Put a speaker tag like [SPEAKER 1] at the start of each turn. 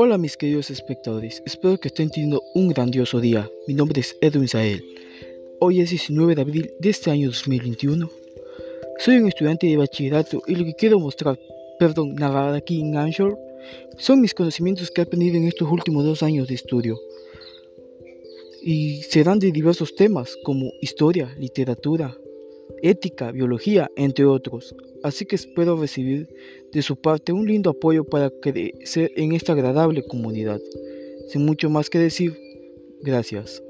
[SPEAKER 1] Hola mis queridos espectadores, espero que estén teniendo un grandioso día. Mi nombre es Edwin Sael. Hoy es 19 de abril de este año 2021. Soy un estudiante de bachillerato y lo que quiero mostrar, perdón, narrar aquí en Anshore, son mis conocimientos que he aprendido en estos últimos dos años de estudio. Y serán de diversos temas como historia, literatura, ética, biología, entre otros. Así que espero recibir de su parte un lindo apoyo para crecer en esta agradable comunidad. Sin mucho más que decir, gracias.